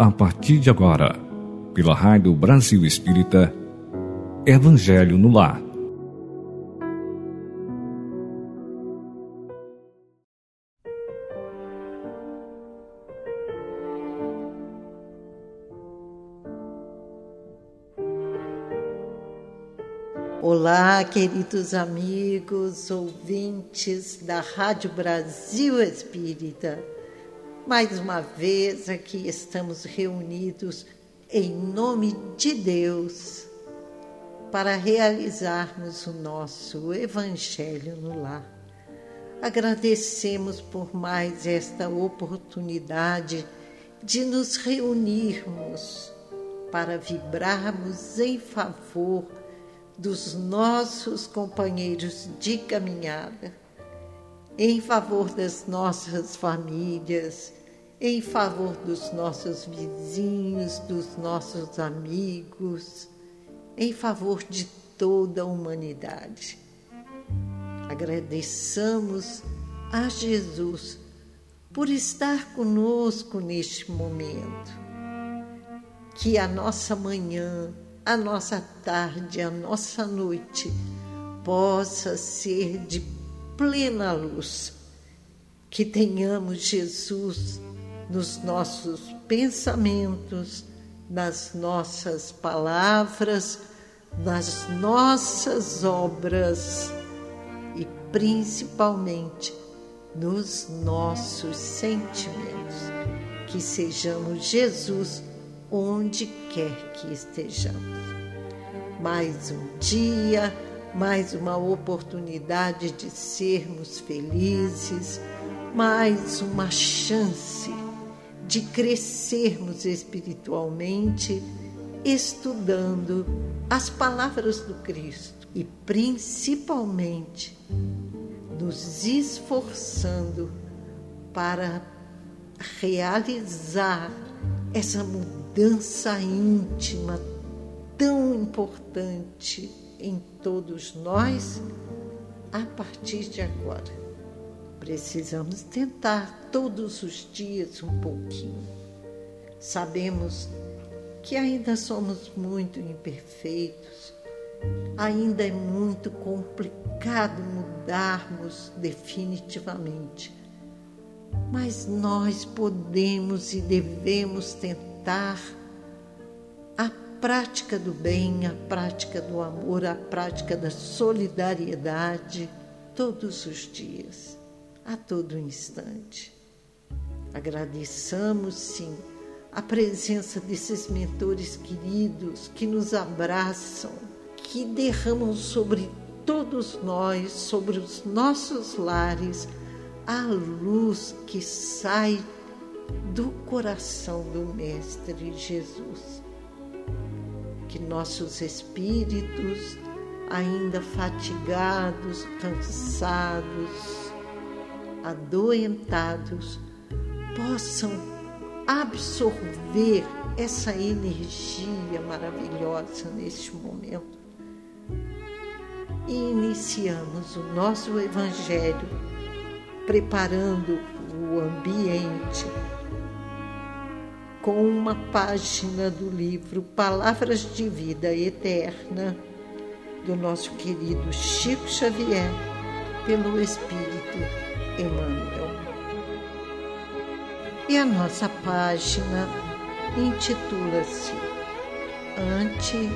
A partir de agora, pela Rádio Brasil Espírita, Evangelho no Lar. Olá, queridos amigos, ouvintes da Rádio Brasil Espírita. Mais uma vez aqui estamos reunidos em nome de Deus para realizarmos o nosso Evangelho no Lar. Agradecemos por mais esta oportunidade de nos reunirmos para vibrarmos em favor dos nossos companheiros de caminhada, em favor das nossas famílias, em favor dos nossos vizinhos, dos nossos amigos, em favor de toda a humanidade. Agradeçamos a Jesus por estar conosco neste momento. Que a nossa manhã, a nossa tarde, a nossa noite possa ser de plena luz. Que tenhamos Jesus nos nossos pensamentos, nas nossas palavras, nas nossas obras e principalmente nos nossos sentimentos. Que sejamos Jesus onde quer que estejamos. Mais um dia, mais uma oportunidade de sermos felizes, mais uma chance de crescermos espiritualmente, estudando as palavras do Cristo e principalmente nos esforçando para realizar essa mudança íntima tão importante em todos nós a partir de agora. Precisamos tentar todos os dias um pouquinho. Sabemos que ainda somos muito imperfeitos, ainda é muito complicado mudarmos definitivamente. Mas nós podemos e devemos tentar a prática do bem, a prática do amor, a prática da solidariedade todos os dias a todo instante. Agradeçamos, sim, a presença desses mentores queridos que nos abraçam, que derramam sobre todos nós, sobre os nossos lares, a luz que sai do coração do Mestre Jesus. Que nossos espíritos, ainda fatigados, cansados, adoentados possam absorver essa energia maravilhosa neste momento. E iniciamos o nosso Evangelho preparando o ambiente com uma página do livro Palavras de Vida Eterna do nosso querido Chico Xavier, pelo Espírito Emmanuel. E a nossa página intitula-se Ante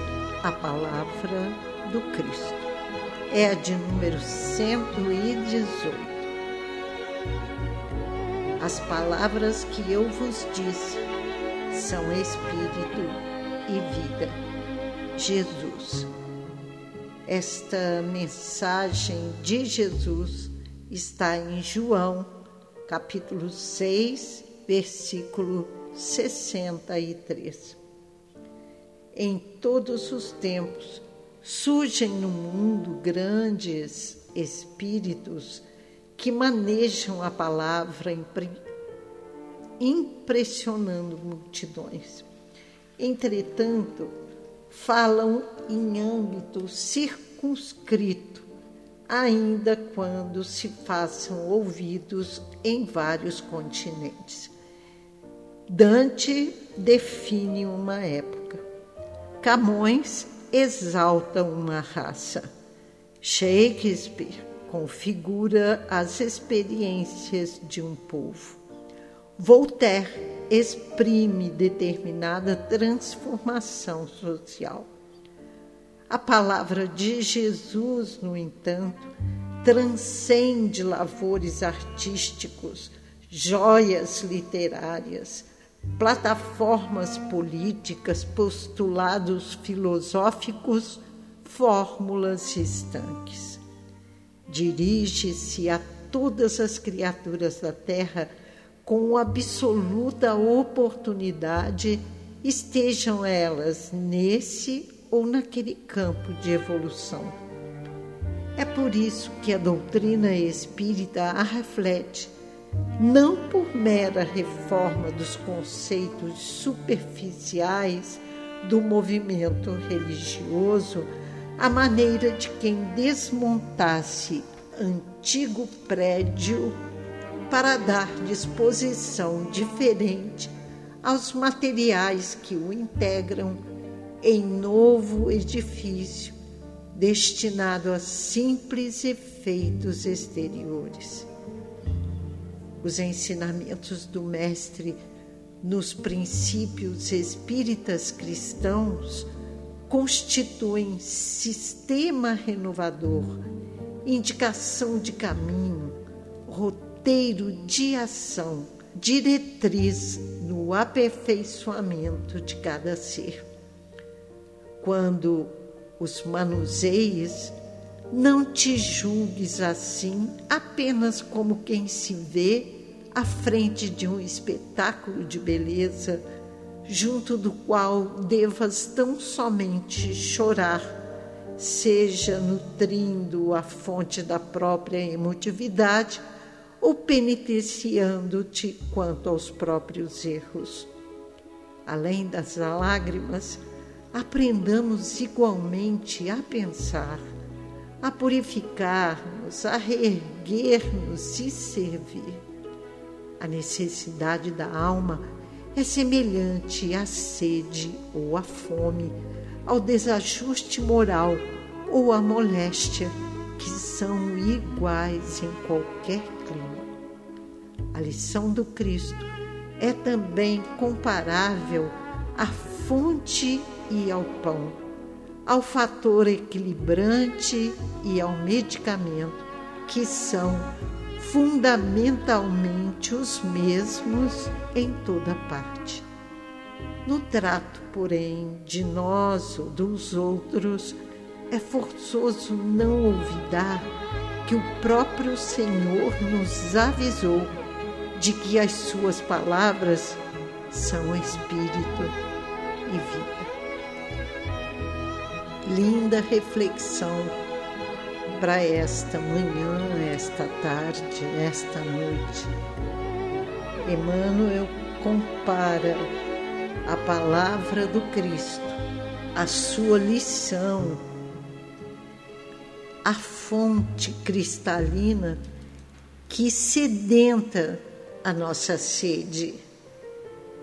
a Palavra do Cristo. É a de número 118. As palavras que eu vos disse são Espírito e vida. Jesus. Esta mensagem de Jesus está em João, capítulo 6, versículo 63. Em todos os tempos surgem no mundo grandes espíritos que manejam a palavra impressionando multidões. Entretanto, falam em âmbito circunscrito ainda quando se façam ouvidos em vários continentes. Dante define uma época. Camões exalta uma raça. Shakespeare configura as experiências de um povo. Voltaire exprime determinada transformação social. A palavra de Jesus, no entanto, transcende lavores artísticos, joias literárias, plataformas políticas, postulados filosóficos, fórmulas estanques. Dirige-se a todas as criaturas da Terra com absoluta oportunidade, estejam elas nesse ou naquele campo de evolução. É por isso que a doutrina espírita a reflete não por mera reforma dos conceitos superficiais do movimento religioso, a maneira de quem desmontasse antigo prédio para dar disposição diferente aos materiais que o integram em novo edifício destinado a simples efeitos exteriores os ensinamentos do Mestre nos princípios espíritas cristãos constituem sistema renovador, indicação de caminho, roteiro de ação, diretriz no aperfeiçoamento de cada ser. Quando os manuseies, não te julgues assim apenas como quem se vê à frente de um espetáculo de beleza, junto do qual devas tão somente chorar, seja nutrindo a fonte da própria emotividade ou penitenciando-te quanto aos próprios erros. Além das lágrimas, aprendamos igualmente a pensar a purificar-nos, a reerguer-nos e servir. A necessidade da alma é semelhante à sede ou à fome, ao desajuste moral ou à moléstia, que são iguais em qualquer clima. A lição do Cristo é também comparável à fonte e ao pão ao fator equilibrante e ao medicamento, que são fundamentalmente os mesmos em toda parte. No trato, porém, de nós ou dos outros, é forçoso não olvidar que o próprio Senhor nos avisou de que as suas palavras são espírito e vida linda reflexão para esta manhã, esta tarde, esta noite. Emmanuel compara a palavra do Cristo, a sua lição, a fonte cristalina que sedenta a nossa sede,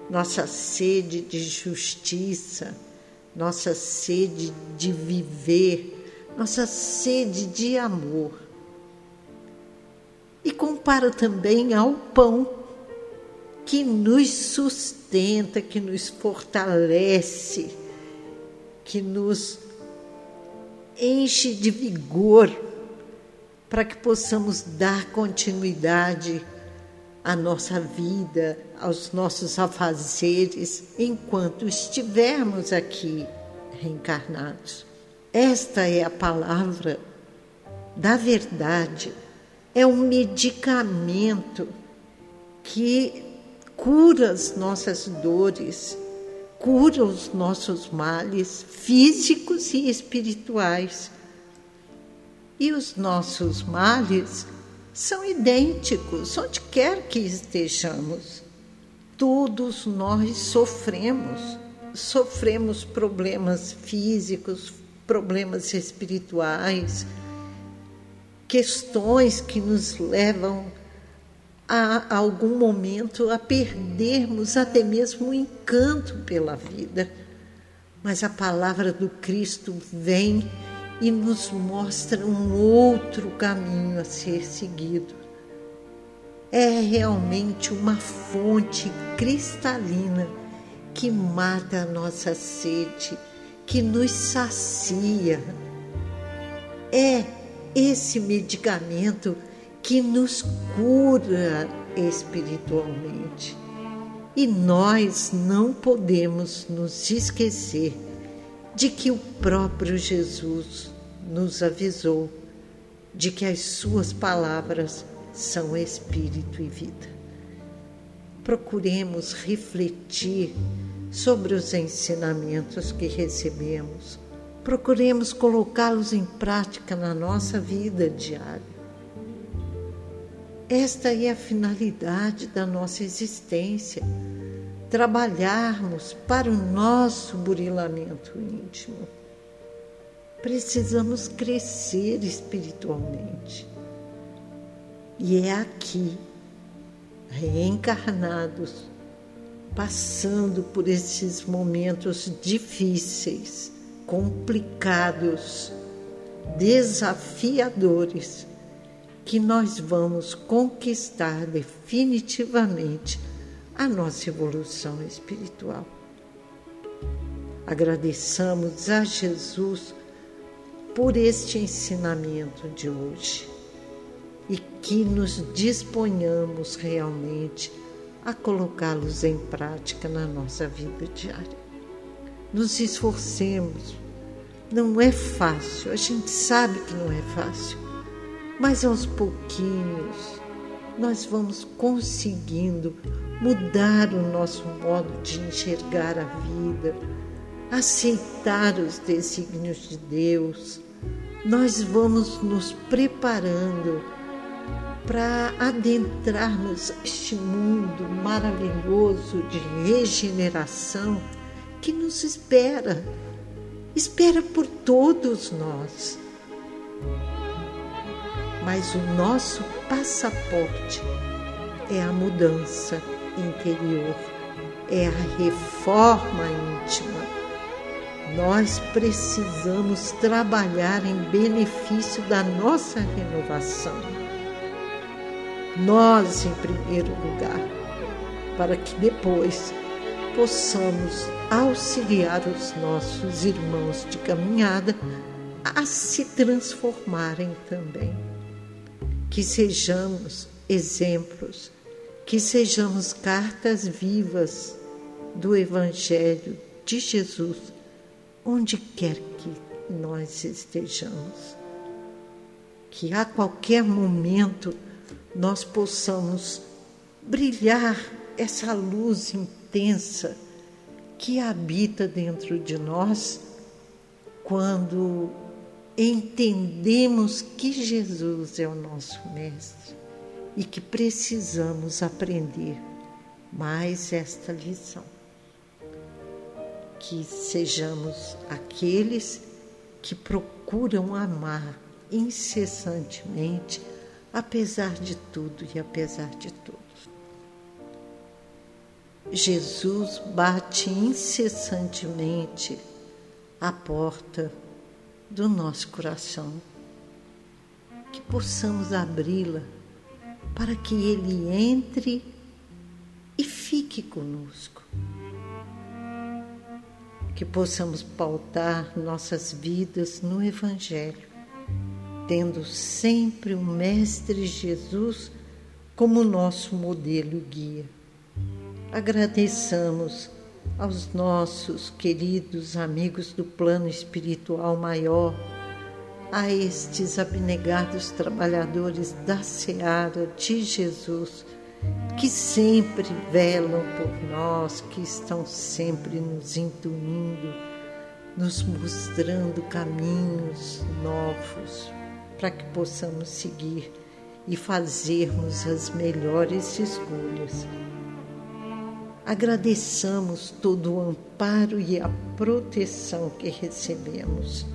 nossa sede de justiça nossa sede de viver, nossa sede de amor. E compara também ao pão que nos sustenta, que nos fortalece, que nos enche de vigor para que possamos dar continuidade à nossa vida, aos nossos afazeres enquanto estivermos aqui reencarnados. Esta é a palavra da verdade, é um medicamento que cura as nossas dores, cura os nossos males físicos e espirituais. E os nossos males são idênticos onde quer que estejamos. Todos nós sofremos, sofremos problemas físicos, problemas espirituais, questões que nos levam a algum momento a perdermos até mesmo o encanto pela vida. Mas a palavra do Cristo vem e nos mostra um outro caminho a ser seguido. É realmente uma fonte cristalina que mata a nossa sede, que nos sacia. É esse medicamento que nos cura espiritualmente. E nós não podemos nos esquecer de que o próprio Jesus nos avisou de que as suas palavras são espírito e vida. Procuremos refletir sobre os ensinamentos que recebemos. Procuremos colocá-los em prática na nossa vida diária. Esta é a finalidade da nossa existência: trabalharmos para o nosso burilamento íntimo. Precisamos crescer espiritualmente. E é aqui, reencarnados, passando por esses momentos difíceis, complicados, desafiadores, que nós vamos conquistar definitivamente a nossa evolução espiritual. Agradeçamos a Jesus por este ensinamento de hoje e que nos disponhamos realmente a colocá-los em prática na nossa vida diária. Nos esforcemos. Não é fácil, a gente sabe que não é fácil mas aos pouquinhos nós vamos conseguindo mudar o nosso modo de enxergar a vida, aceitar os desígnios de Deus. Nós vamos nos preparando para adentrarmos este mundo maravilhoso de regeneração que nos espera, espera por todos nós mas o nosso passaporte é a mudança interior, é a reforma íntima. Nós precisamos trabalhar em benefício da nossa renovação. Nós, em primeiro lugar, para que depois possamos auxiliar os nossos irmãos de caminhada a se transformarem também que sejamos exemplos, que sejamos cartas vivas do Evangelho de Jesus, onde quer que nós estejamos. Que a qualquer momento nós possamos brilhar essa luz intensa que habita dentro de nós quando entendemos que Jesus é o nosso Mestre e que precisamos aprender mais esta lição. Que sejamos aqueles que procuram amar incessantemente, apesar de tudo e apesar de todos. Jesus bate incessantemente a porta do nosso coração, que possamos abri-la para que Ele entre e fique conosco. Que possamos pautar nossas vidas no Evangelho, tendo sempre o Mestre Jesus como nosso modelo guia. Agradeçamos aos nossos queridos amigos do plano espiritual maior, a estes abnegados trabalhadores da seara de Jesus, que sempre velam por nós, que estão sempre nos intuindo, nos mostrando caminhos novos para que possamos seguir e fazermos as melhores escolhas agradeçamos todo o amparo e a proteção que recebemos.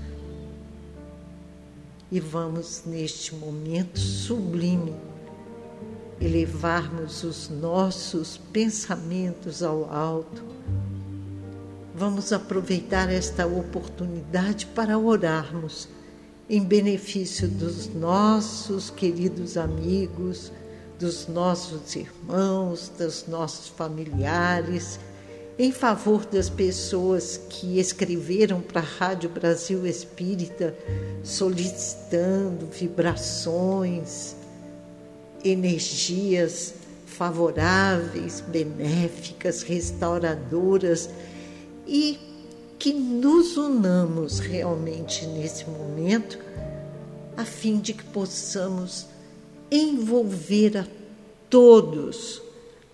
E vamos, neste momento sublime, elevarmos os nossos pensamentos ao alto, vamos aproveitar esta oportunidade para orarmos em benefício dos nossos queridos amigos, dos nossos irmãos, dos nossos familiares, em favor das pessoas que escreveram para a Rádio Brasil Espírita solicitando vibrações, energias favoráveis, benéficas, restauradoras e que nos unamos realmente nesse momento, a fim de que possamos envolver a todos,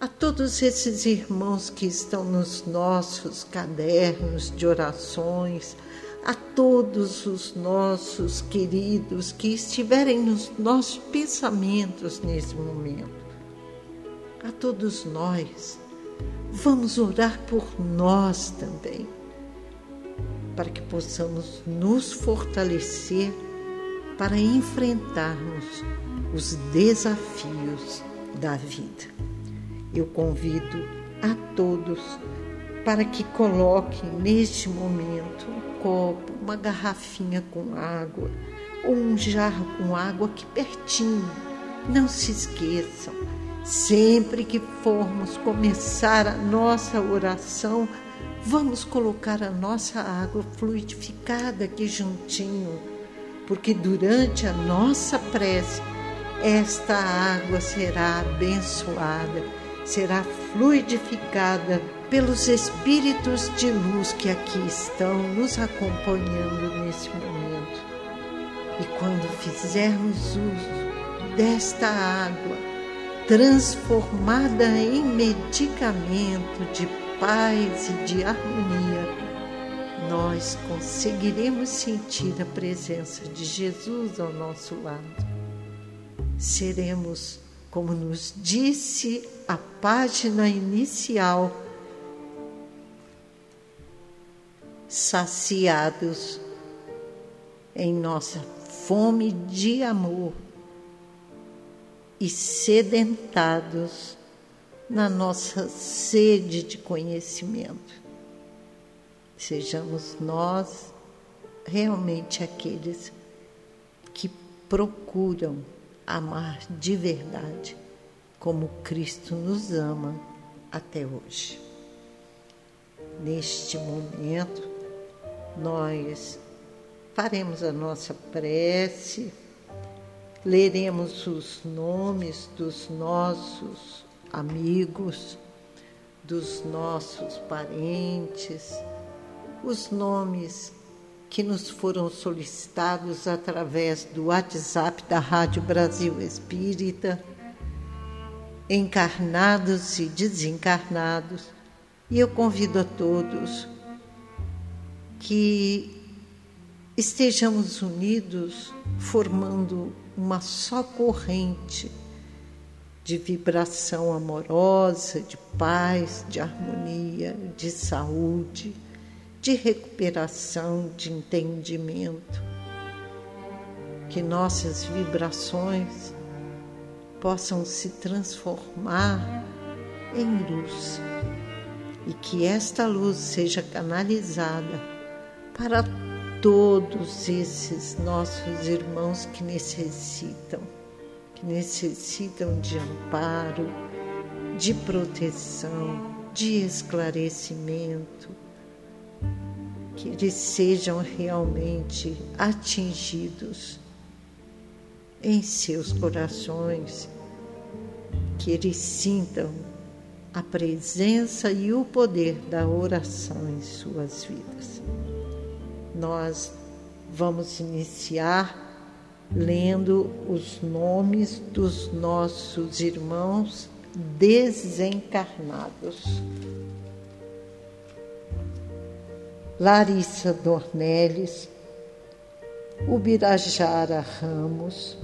a todos esses irmãos que estão nos nossos cadernos de orações, a todos os nossos queridos que estiverem nos nossos pensamentos nesse momento, a todos nós. Vamos orar por nós também para que possamos nos fortalecer para enfrentarmos os desafios da vida. Eu convido a todos para que coloquem neste momento um copo, uma garrafinha com água ou um jarro com água aqui pertinho. Não se esqueçam, sempre que formos começar a nossa oração, Vamos colocar a nossa água fluidificada aqui juntinho, porque durante a nossa prece, esta água será abençoada, será fluidificada pelos espíritos de luz que aqui estão nos acompanhando nesse momento. E quando fizermos uso desta água, transformada em medicamento de paz e de harmonia, nós conseguiremos sentir a presença de Jesus ao nosso lado. Seremos, como nos disse a página inicial, saciados em nossa fome de amor e sedentados na nossa sede de conhecimento. Sejamos nós realmente aqueles que procuram amar de verdade como Cristo nos ama até hoje. Neste momento, nós faremos a nossa prece, leremos os nomes dos nossos amigos, dos nossos parentes, os nomes que nos foram solicitados através do WhatsApp da Rádio Brasil Espírita, encarnados e desencarnados. E eu convido a todos que estejamos unidos, formando uma só corrente de vibração amorosa, de paz, de harmonia, de saúde, de recuperação, de entendimento. Que nossas vibrações possam se transformar em luz e que esta luz seja canalizada para todos esses nossos irmãos que necessitam que necessitam de amparo, de proteção, de esclarecimento, que eles sejam realmente atingidos em seus corações, que eles sintam a presença e o poder da oração em suas vidas. Nós vamos iniciar lendo os nomes dos nossos irmãos desencarnados. Larissa Dornelles, Ubirajara Ramos,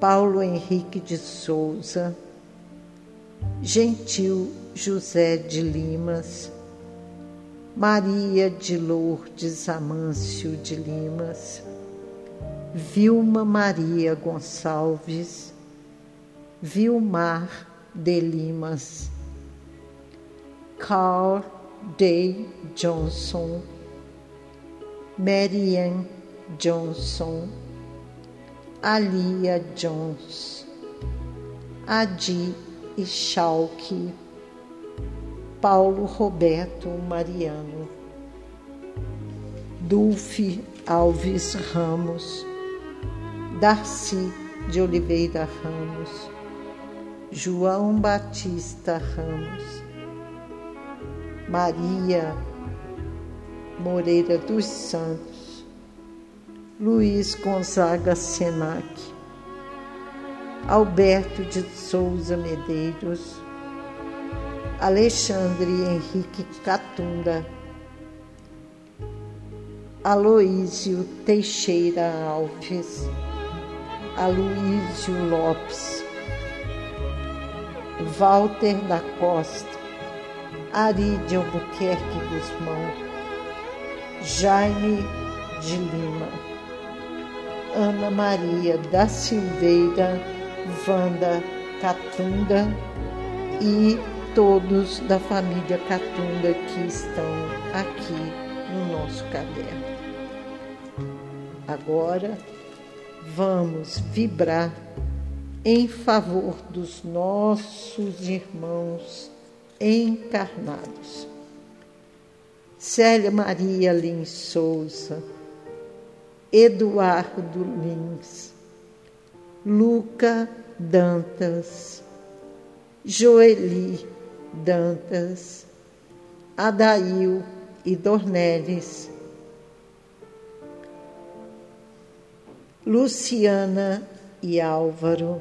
Paulo Henrique de Souza, Gentil José de Limas, Maria de Lourdes Amâncio de Limas, Vilma Maria Gonçalves, Vilmar de Limas, Carl Day Johnson, Marianne Johnson, Alia Jones, Adi Schalke, Paulo Roberto Mariano, Dulce Alves Ramos, Darcy de Oliveira Ramos, João Batista Ramos, Maria Moreira dos Santos, Luiz Gonzaga Senac, Alberto de Souza Medeiros, Alexandre Henrique Catunda, Aloísio Teixeira Alves, Aloísio Lopes, Walter da Costa, Ari de Albuquerque Guzmão, Jaime de Lima, Ana Maria da Silveira, Wanda Catunda e todos da família Catunda que estão aqui no nosso caderno. Agora vamos vibrar em favor dos nossos irmãos encarnados. Célia Maria Lins Souza, Eduardo Lins, Luca Dantas, Joeli Dantas, Adail e Dornelles, Luciana e Álvaro,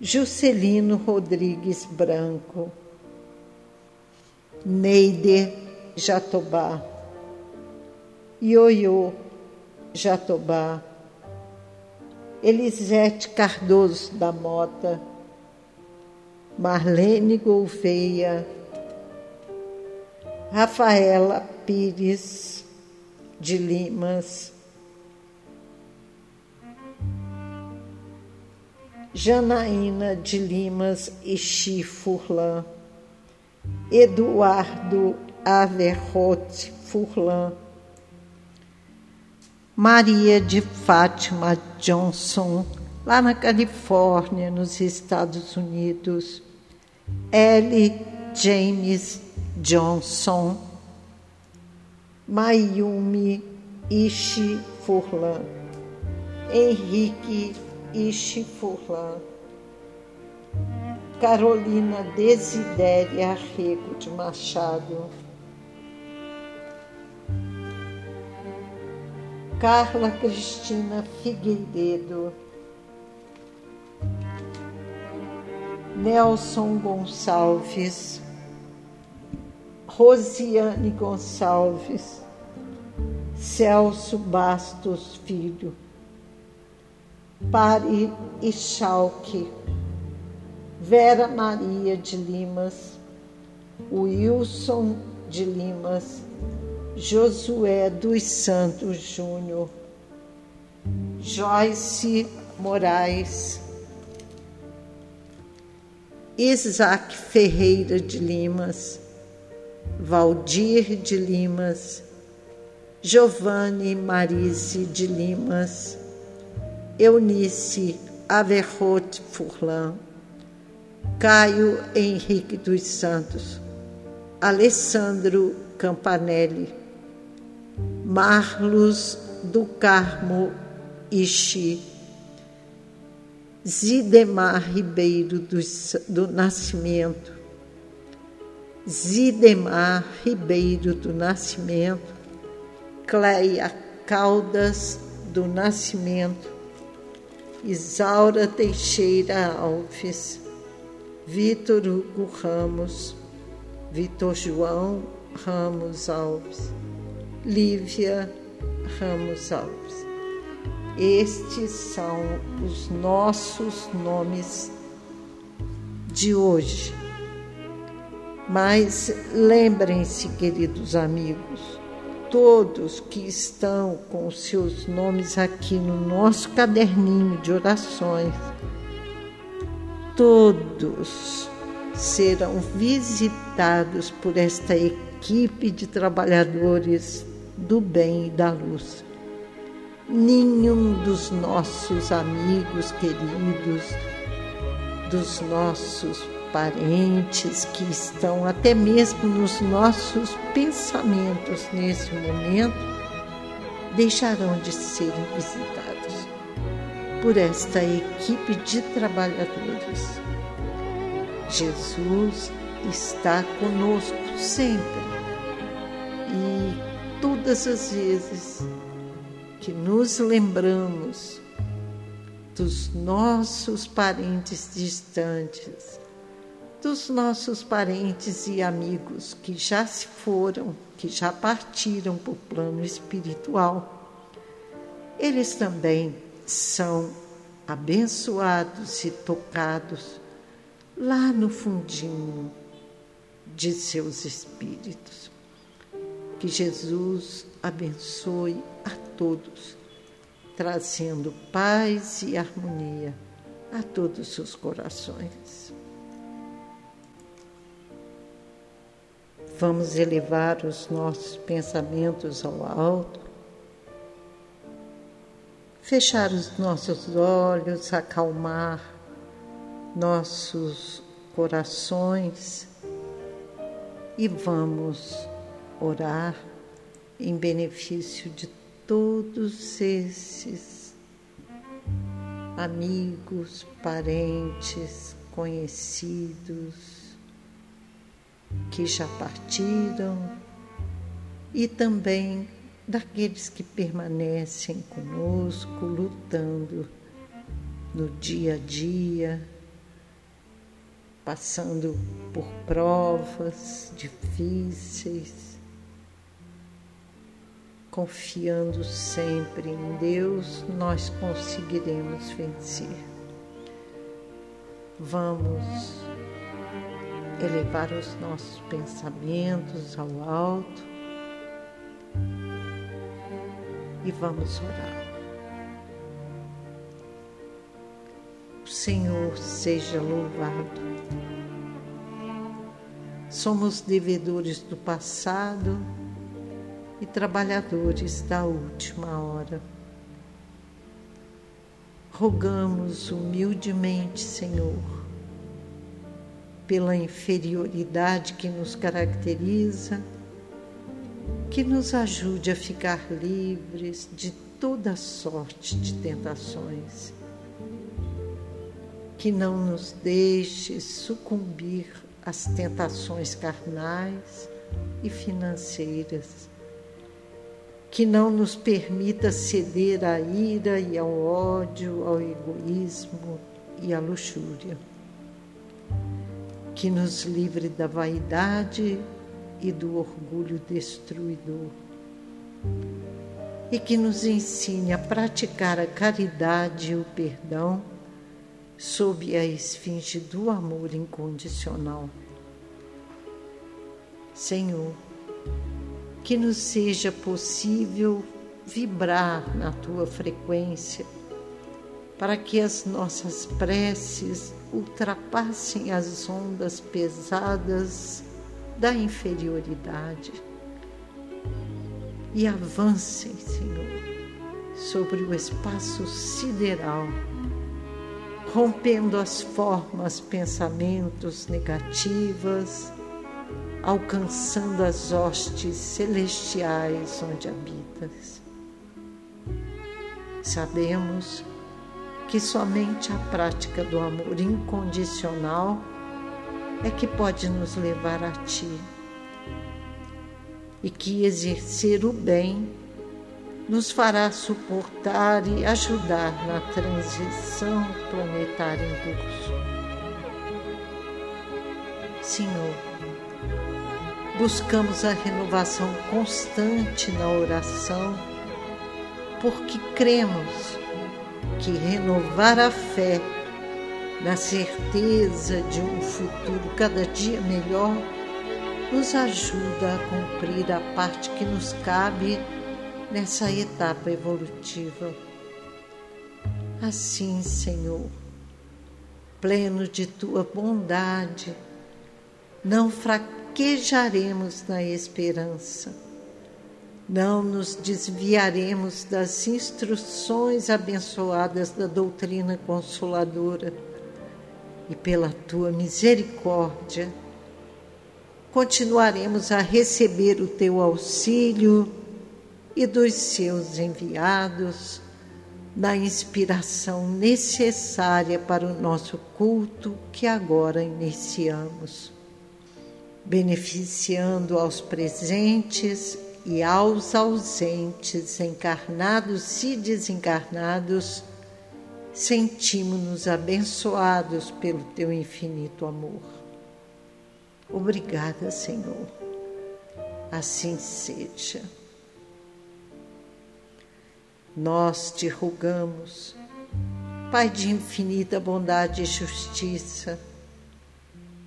Juscelino Rodrigues Branco, Neide Jatobá, Ioiô Jatobá, Elisete Cardoso da Mota, Marlene Gouveia, Rafaela Pires de Limas, Janaína de Limas e Furlan, Eduardo Averrote Furlan, Maria de Fátima Johnson, lá na Califórnia, nos Estados Unidos, L. James Johnson, Mayumi Ishi Furlan, Henrique Ishi Furlan, Carolina Desidéria Arrego de Machado, Carla Cristina Figueiredo, Nelson Gonçalves, Rosiane Gonçalves, Celso Bastos Filho, Pari Ichalque, Vera Maria de Limas, Wilson de Limas, Josué dos Santos Júnior, Joyce Moraes, Isaac Ferreira de Limas, Valdir de Limas, Giovanni Marise de Limas, Eunice Averrote Furlan, Caio Henrique dos Santos, Alessandro Campanelli, Marlos do Carmo Ixi, Zidemar Ribeiro do, do Nascimento, Zidemar Ribeiro do Nascimento, Cleia Caldas do Nascimento, Isaura Teixeira Alves, Vitor Hugo Ramos, Vitor João Ramos Alves, Lívia Ramos Alves. Estes são os nossos nomes de hoje. Mas lembrem-se, queridos amigos, todos que estão com seus nomes aqui no nosso caderninho de orações, todos serão visitados por esta equipe de trabalhadores do bem e da luz. Nenhum dos nossos amigos queridos, dos nossos parentes que estão até mesmo nos nossos pensamentos nesse momento, deixarão de serem visitados por esta equipe de trabalhadores. Jesus está conosco sempre e todas as vezes que nos lembramos dos nossos parentes distantes, dos nossos parentes e amigos que já se foram, que já partiram para o plano espiritual, eles também são abençoados e tocados lá no fundinho de seus espíritos. Que Jesus abençoe a todos, trazendo paz e harmonia a todos os seus corações. Vamos elevar os nossos pensamentos ao alto, fechar os nossos olhos, acalmar nossos corações e vamos orar em benefício de todos esses amigos, parentes, conhecidos que já partiram e também daqueles que permanecem conosco, lutando no dia a dia, passando por provas difíceis, confiando sempre em Deus, nós conseguiremos vencer. Vamos elevar os nossos pensamentos ao alto e vamos orar. O Senhor seja louvado. Somos devedores do passado e trabalhadores da última hora. Rogamos humildemente, Senhor, pela inferioridade que nos caracteriza, que nos ajude a ficar livres de toda sorte de tentações, que não nos deixe sucumbir às tentações carnais e financeiras, que não nos permita ceder à ira e ao ódio, ao egoísmo e à luxúria que nos livre da vaidade e do orgulho destruidor, e que nos ensine a praticar a caridade e o perdão sob a esfinge do amor incondicional. Senhor, que nos seja possível vibrar na tua frequência para que as nossas preces ultrapassem as ondas pesadas da inferioridade e avancem, Senhor, sobre o espaço sideral, rompendo as formas, pensamentos negativas, alcançando as hostes celestiais onde habitas. Sabemos que somente a prática do amor incondicional é que pode nos levar a Ti e que exercer o bem nos fará suportar e ajudar na transição planetária em curso. Senhor, buscamos a renovação constante na oração, porque cremos que renovar a fé na certeza de um futuro cada dia melhor nos ajuda a cumprir a parte que nos cabe nessa etapa evolutiva. Assim, Senhor, pleno de tua bondade, não fraquejaremos na esperança, não nos desviaremos das instruções abençoadas da doutrina consoladora. E pela tua misericórdia continuaremos a receber o teu auxílio e dos seus enviados na inspiração necessária para o nosso culto que agora iniciamos, beneficiando aos presentes e aos ausentes, encarnados e desencarnados, sentimos-nos abençoados pelo teu infinito amor. Obrigada, Senhor. Assim seja. Nós te rogamos, Pai de infinita bondade e justiça,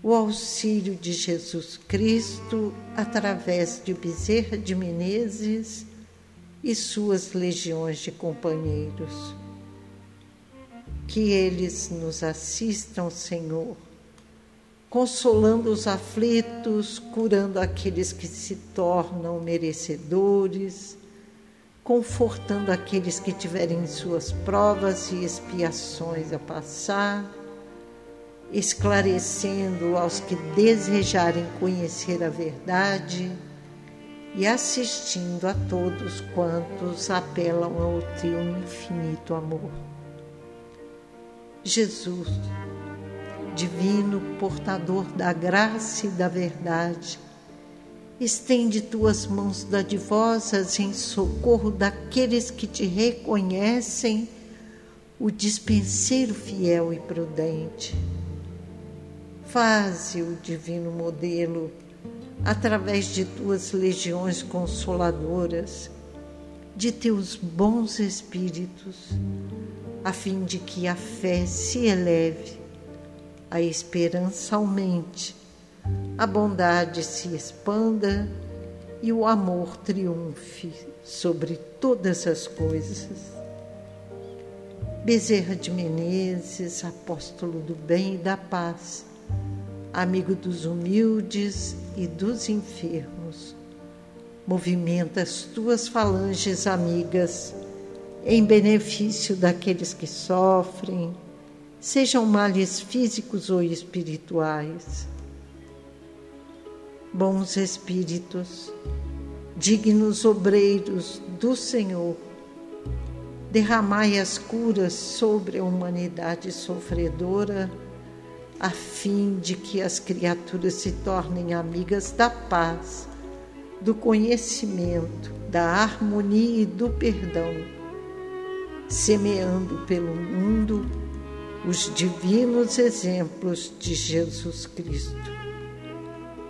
o auxílio de Jesus Cristo através de Bezerra de Menezes e suas legiões de companheiros. Que eles nos assistam, Senhor, consolando os aflitos, curando aqueles que se tornam merecedores confortando aqueles que tiverem suas provas e expiações a passar, esclarecendo aos que desejarem conhecer a verdade e assistindo a todos quantos apelam ao teu infinito amor. Jesus, divino portador da graça e da verdade, Estende tuas mãos dadivosas em socorro daqueles que te reconhecem, o dispenseiro fiel e prudente. Faze o divino modelo através de tuas legiões consoladoras, de teus bons espíritos, a fim de que a fé se eleve, a esperança aumente a bondade se expanda e o amor triunfe sobre todas as coisas. Bezerra de Menezes, apóstolo do bem e da paz, amigo dos humildes e dos enfermos, movimenta as tuas falanges amigas em benefício daqueles que sofrem, sejam males físicos ou espirituais. Bons espíritos, dignos obreiros do Senhor, derramai as curas sobre a humanidade sofredora, a fim de que as criaturas se tornem amigas da paz, do conhecimento, da harmonia e do perdão, semeando pelo mundo os divinos exemplos de Jesus Cristo.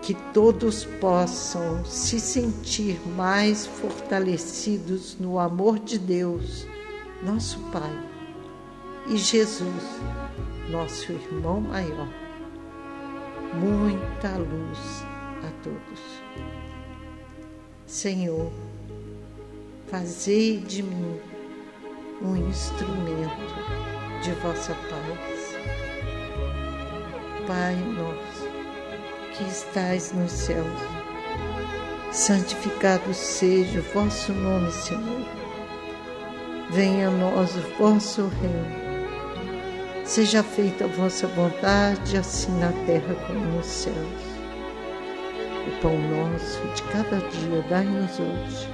Que todos possam se sentir mais fortalecidos no amor de Deus, nosso Pai, e Jesus, nosso irmão maior. Muita luz a todos. Senhor, fazei de mim um instrumento de vossa paz. Pai nosso, que estais nos céus. Santificado seja o vosso nome, Senhor. Venha a nós o vosso reino. Seja feita a vossa vontade, assim na terra como nos céus. O pão nosso de cada dia dai-nos hoje.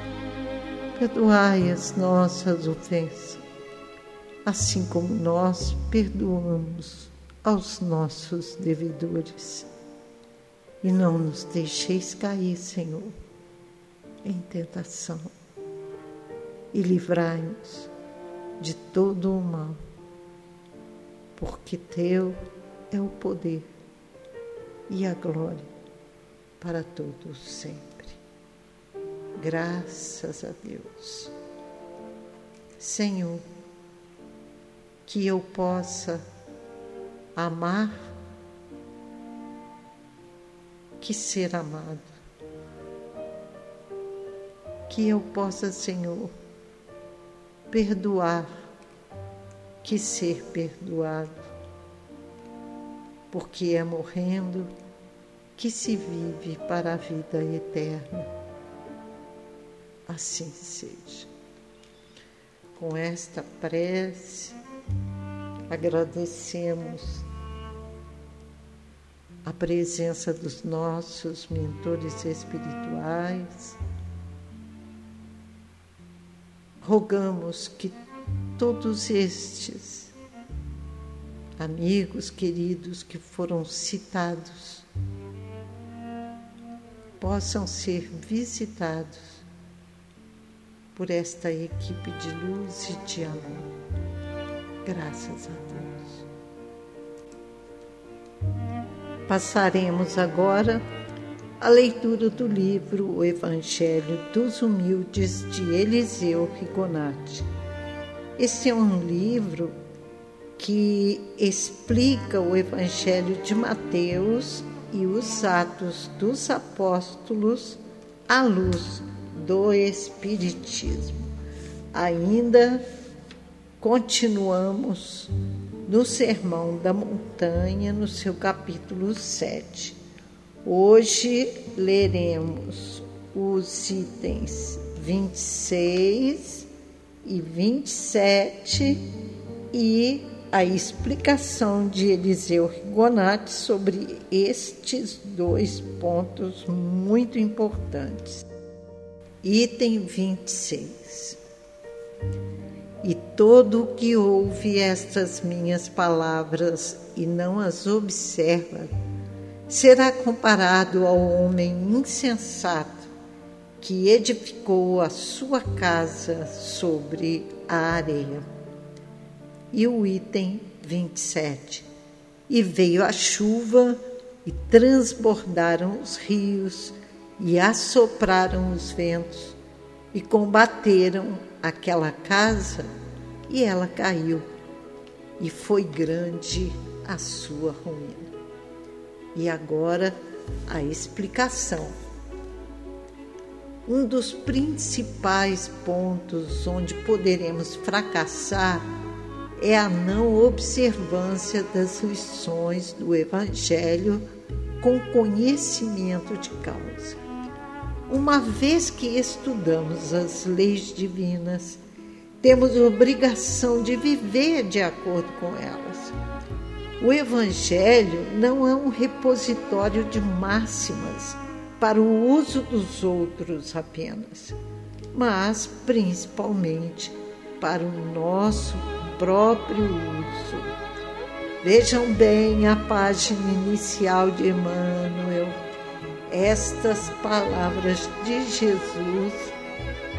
Perdoai as nossas ofensas, assim como nós perdoamos aos nossos devedores e não nos deixeis cair, Senhor, em tentação e livrai-nos de todo o mal, porque Teu é o poder e a glória para todos sempre. Graças a Deus. Senhor, que eu possa amar que ser amado. Que eu possa, Senhor, perdoar que ser perdoado. porque é morrendo que se vive para a vida eterna. Assim seja. Com esta prece, agradecemos a presença dos nossos mentores espirituais. Rogamos que todos estes amigos queridos que foram citados possam ser visitados por esta equipe de luz e de amor. Graças a Deus. Passaremos agora a leitura do livro O Evangelho dos Humildes de Eliseu Rigonati. Este é um livro que explica o Evangelho de Mateus e os Atos dos Apóstolos à luz do Espiritismo. Ainda continuamos no Sermão da Montanha, no seu capítulo 7. Hoje leremos os itens 26 e 27 e a explicação de Eliseu Rigonati sobre estes dois pontos muito importantes. Item 26. E todo o que ouve estas minhas palavras e não as observa, será comparado ao homem insensato que edificou a sua casa sobre a areia. E o item 27. E veio a chuva e transbordaram os rios e assopraram os ventos e combateram aquela casa e ela caiu, e foi grande a sua ruína. E agora a explicação. Um dos principais pontos onde poderemos fracassar é a não observância das lições do Evangelho com conhecimento de causa. Uma vez que estudamos as leis divinas, temos obrigação de viver de acordo com elas. O Evangelho não é um repositório de máximas para o uso dos outros apenas, mas principalmente para o nosso próprio uso. Vejam bem a página inicial de Emmanuel estas palavras de Jesus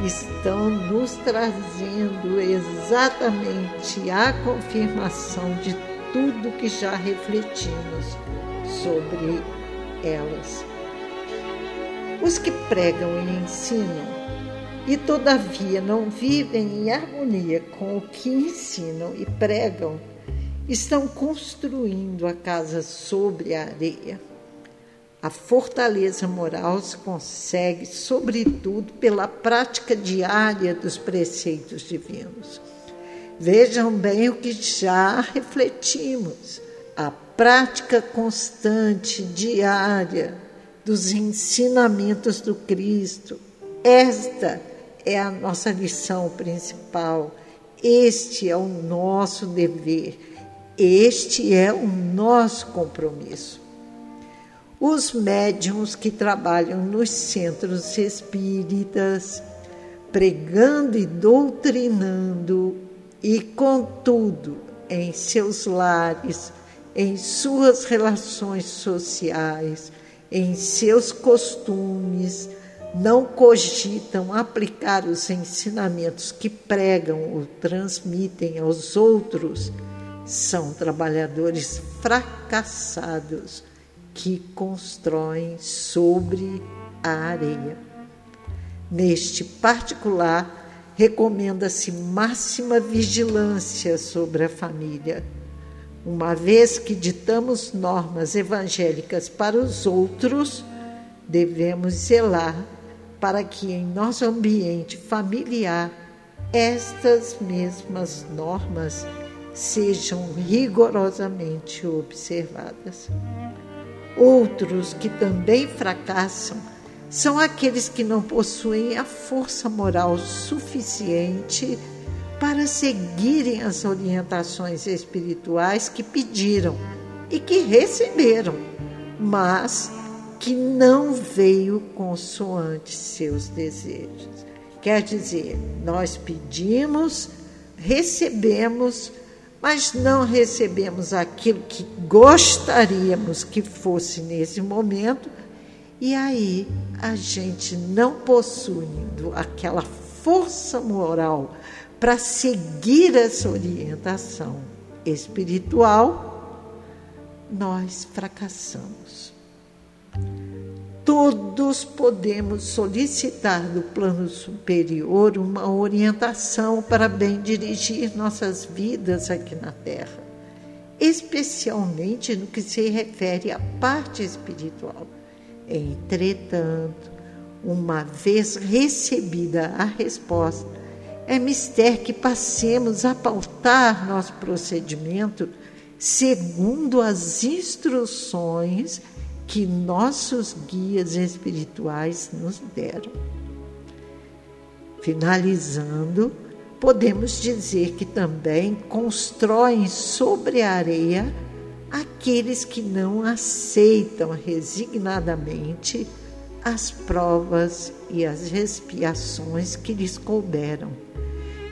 estão nos trazendo exatamente a confirmação de tudo que já refletimos sobre elas. Os que pregam e ensinam e todavia não vivem em harmonia com o que ensinam e pregam, estão construindo a casa sobre a areia a fortaleza moral se consegue, sobretudo, pela prática diária dos preceitos divinos. Vejam bem o que já refletimos: a prática constante, diária, dos ensinamentos do Cristo. Esta é a nossa lição principal. Este é o nosso dever. Este é o nosso compromisso. Os médiums que trabalham nos centros espíritas, pregando e doutrinando, e contudo, em seus lares, em suas relações sociais, em seus costumes, não cogitam aplicar os ensinamentos que pregam ou transmitem aos outros, são trabalhadores fracassados que constroem sobre a areia. Neste particular, recomenda-se máxima vigilância sobre a família, uma vez que ditamos normas evangélicas para os outros, devemos zelar para que em nosso ambiente familiar estas mesmas normas sejam rigorosamente observadas. Outros que também fracassam são aqueles que não possuem a força moral suficiente para seguirem as orientações espirituais que pediram e que receberam, mas que não veio consoante seus desejos. Quer dizer, nós pedimos, recebemos, mas não recebemos aquilo que gostaríamos que fosse nesse momento, e aí a gente não possuindo aquela força moral para seguir essa orientação espiritual, nós fracassamos. Todos podemos solicitar do plano superior uma orientação para bem dirigir nossas vidas aqui na Terra, especialmente no que se refere à parte espiritual. Entretanto, uma vez recebida a resposta, é mister que passemos a pautar nosso procedimento segundo as instruções que nossos guias espirituais nos deram. Finalizando, podemos dizer que também constroem sobre a areia aqueles que não aceitam resignadamente as provas e as expiações que lhes couberam,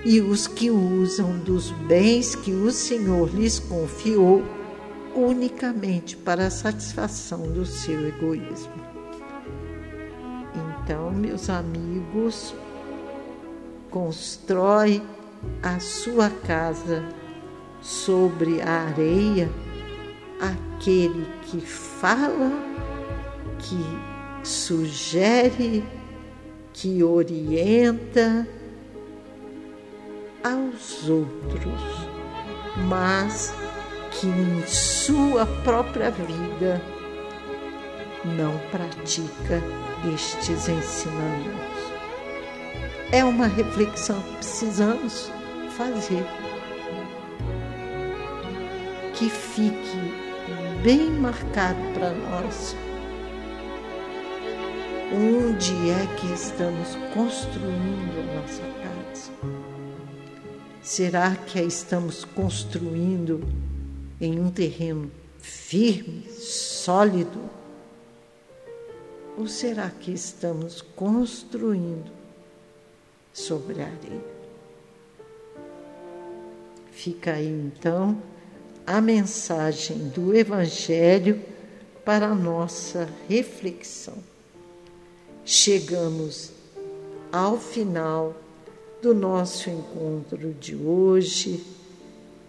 e os que usam dos bens que o Senhor lhes confiou unicamente para a satisfação do seu egoísmo. Então, meus amigos, constrói a sua casa sobre a areia aquele que fala, que sugere, que orienta aos outros, mas que em sua própria vida não pratica estes ensinamentos. É uma reflexão que precisamos fazer. Que fique bem marcado para nós onde é que estamos construindo a nossa casa. Será que a estamos construindo em um terreno firme, sólido? Ou será que estamos construindo sobre a areia? Fica aí então a mensagem do Evangelho para a nossa reflexão. Chegamos ao final do nosso encontro de hoje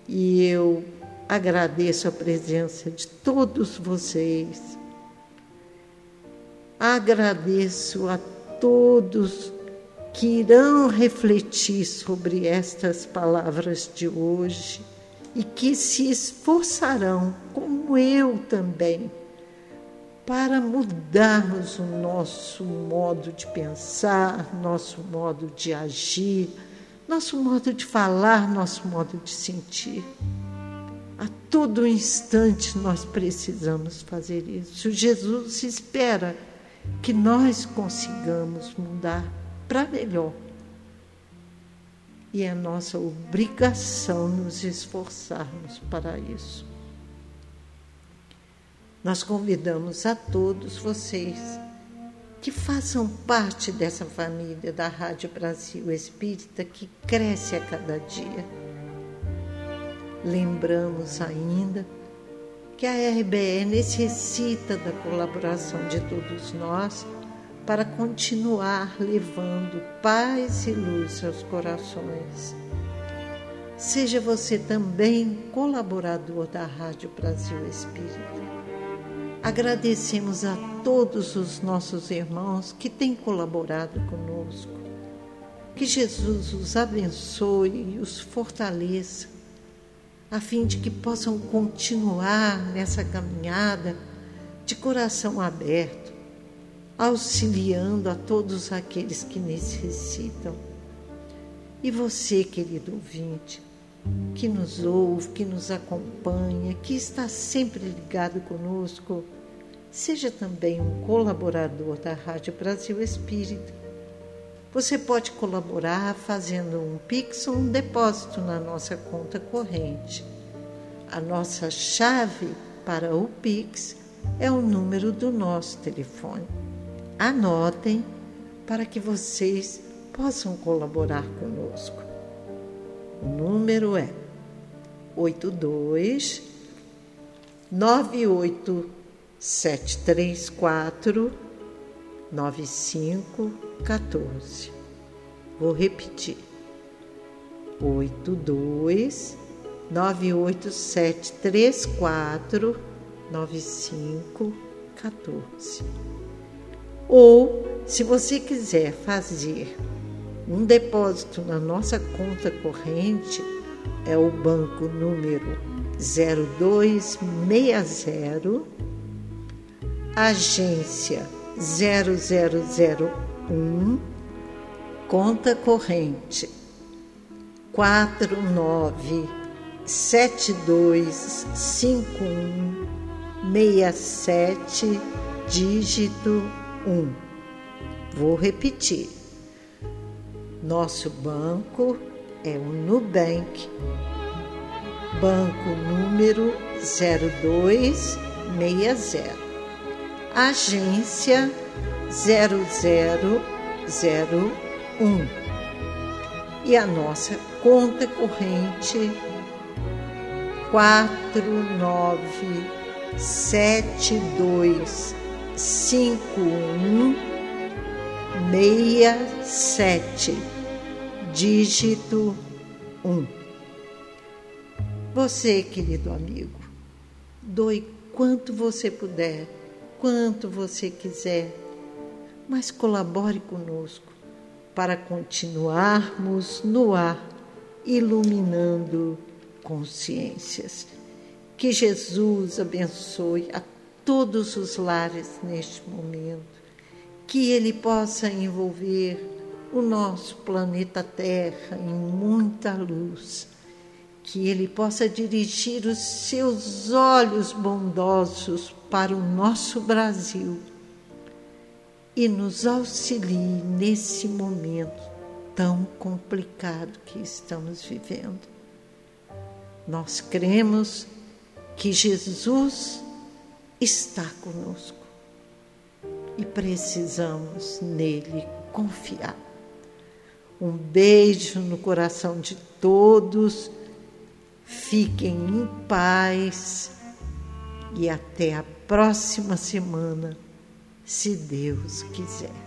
e eu Agradeço a presença de todos vocês. Agradeço a todos que irão refletir sobre estas palavras de hoje e que se esforçarão, como eu também, para mudarmos o nosso modo de pensar, nosso modo de agir, nosso modo de falar, nosso modo de sentir. A todo instante nós precisamos fazer isso. Jesus espera que nós consigamos mudar para melhor. E é nossa obrigação nos esforçarmos para isso. Nós convidamos a todos vocês que façam parte dessa família da Rádio Brasil Espírita que cresce a cada dia Lembramos ainda que a RBE necessita da colaboração de todos nós para continuar levando paz e luz aos corações. Seja você também colaborador da Rádio Brasil Espírita. Agradecemos a todos os nossos irmãos que têm colaborado conosco. Que Jesus os abençoe e os fortaleça a fim de que possam continuar nessa caminhada de coração aberto, auxiliando a todos aqueles que necessitam. E você, querido ouvinte, que nos ouve, que nos acompanha, que está sempre ligado conosco, seja também um colaborador da Rádio Brasil Espírita. Você pode colaborar fazendo um Pix ou um depósito na nossa conta corrente. A nossa chave para o Pix é o número do nosso telefone. Anotem para que vocês possam colaborar conosco. O número é 82 98 734 9514. Vou repetir. 82 98734 9514. Ou, se você quiser fazer um depósito na nossa conta corrente, é o banco número 0260, agência 0001, conta corrente 49725167, dígito 1. Vou repetir. Nosso banco é o Nubank, banco número 0260, agência 0001 e a nossa conta corrente 49725167 dígito 1. Um. Você, querido amigo, doe quanto você puder, quanto você quiser, mas colabore conosco para continuarmos no ar iluminando consciências. Que Jesus abençoe a todos os lares neste momento, que Ele possa envolver o nosso planeta Terra em muita luz, que Ele possa dirigir os seus olhos bondosos para o nosso Brasil e nos auxilie nesse momento tão complicado que estamos vivendo. Nós cremos que Jesus está conosco e precisamos nele confiar. Um beijo no coração de todos. Fiquem em paz e até a próxima semana, se Deus quiser.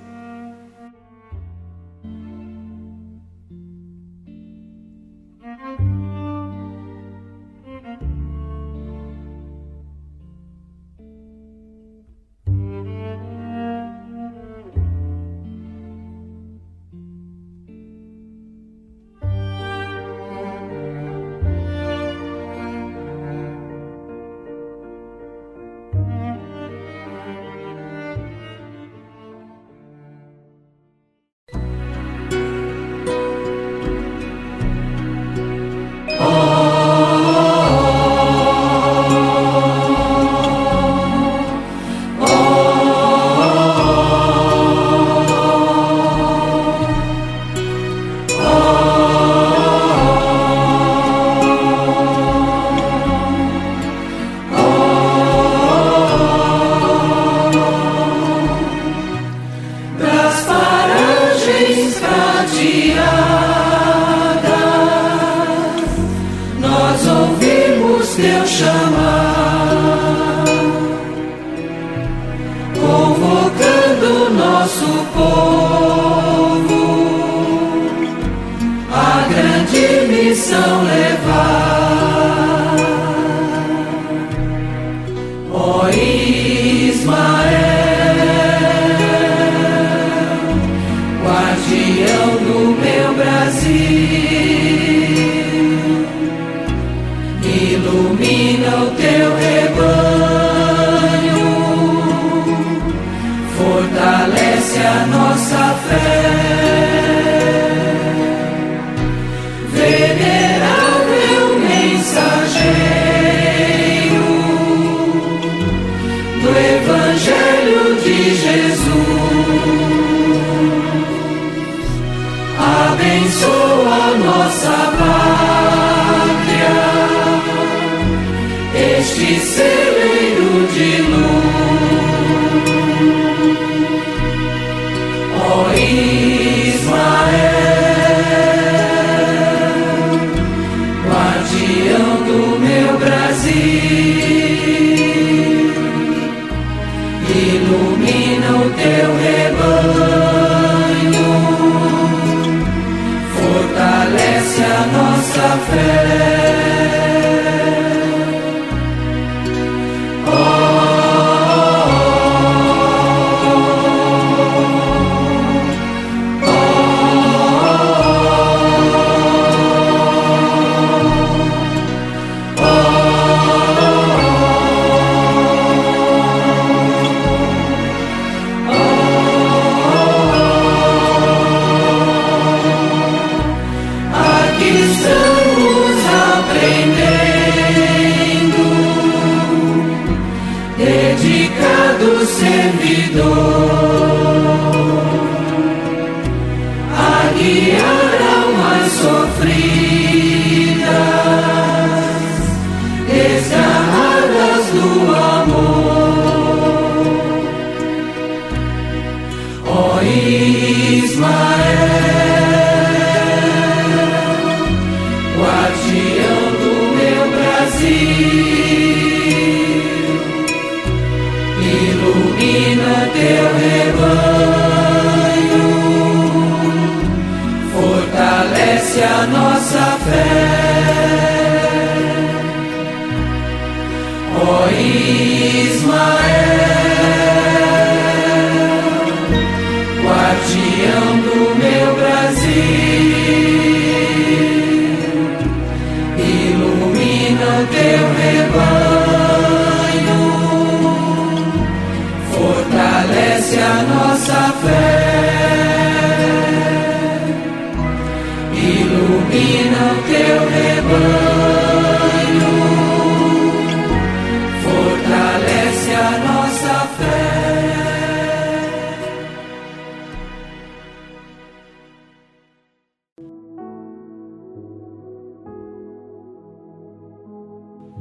see. do servidor.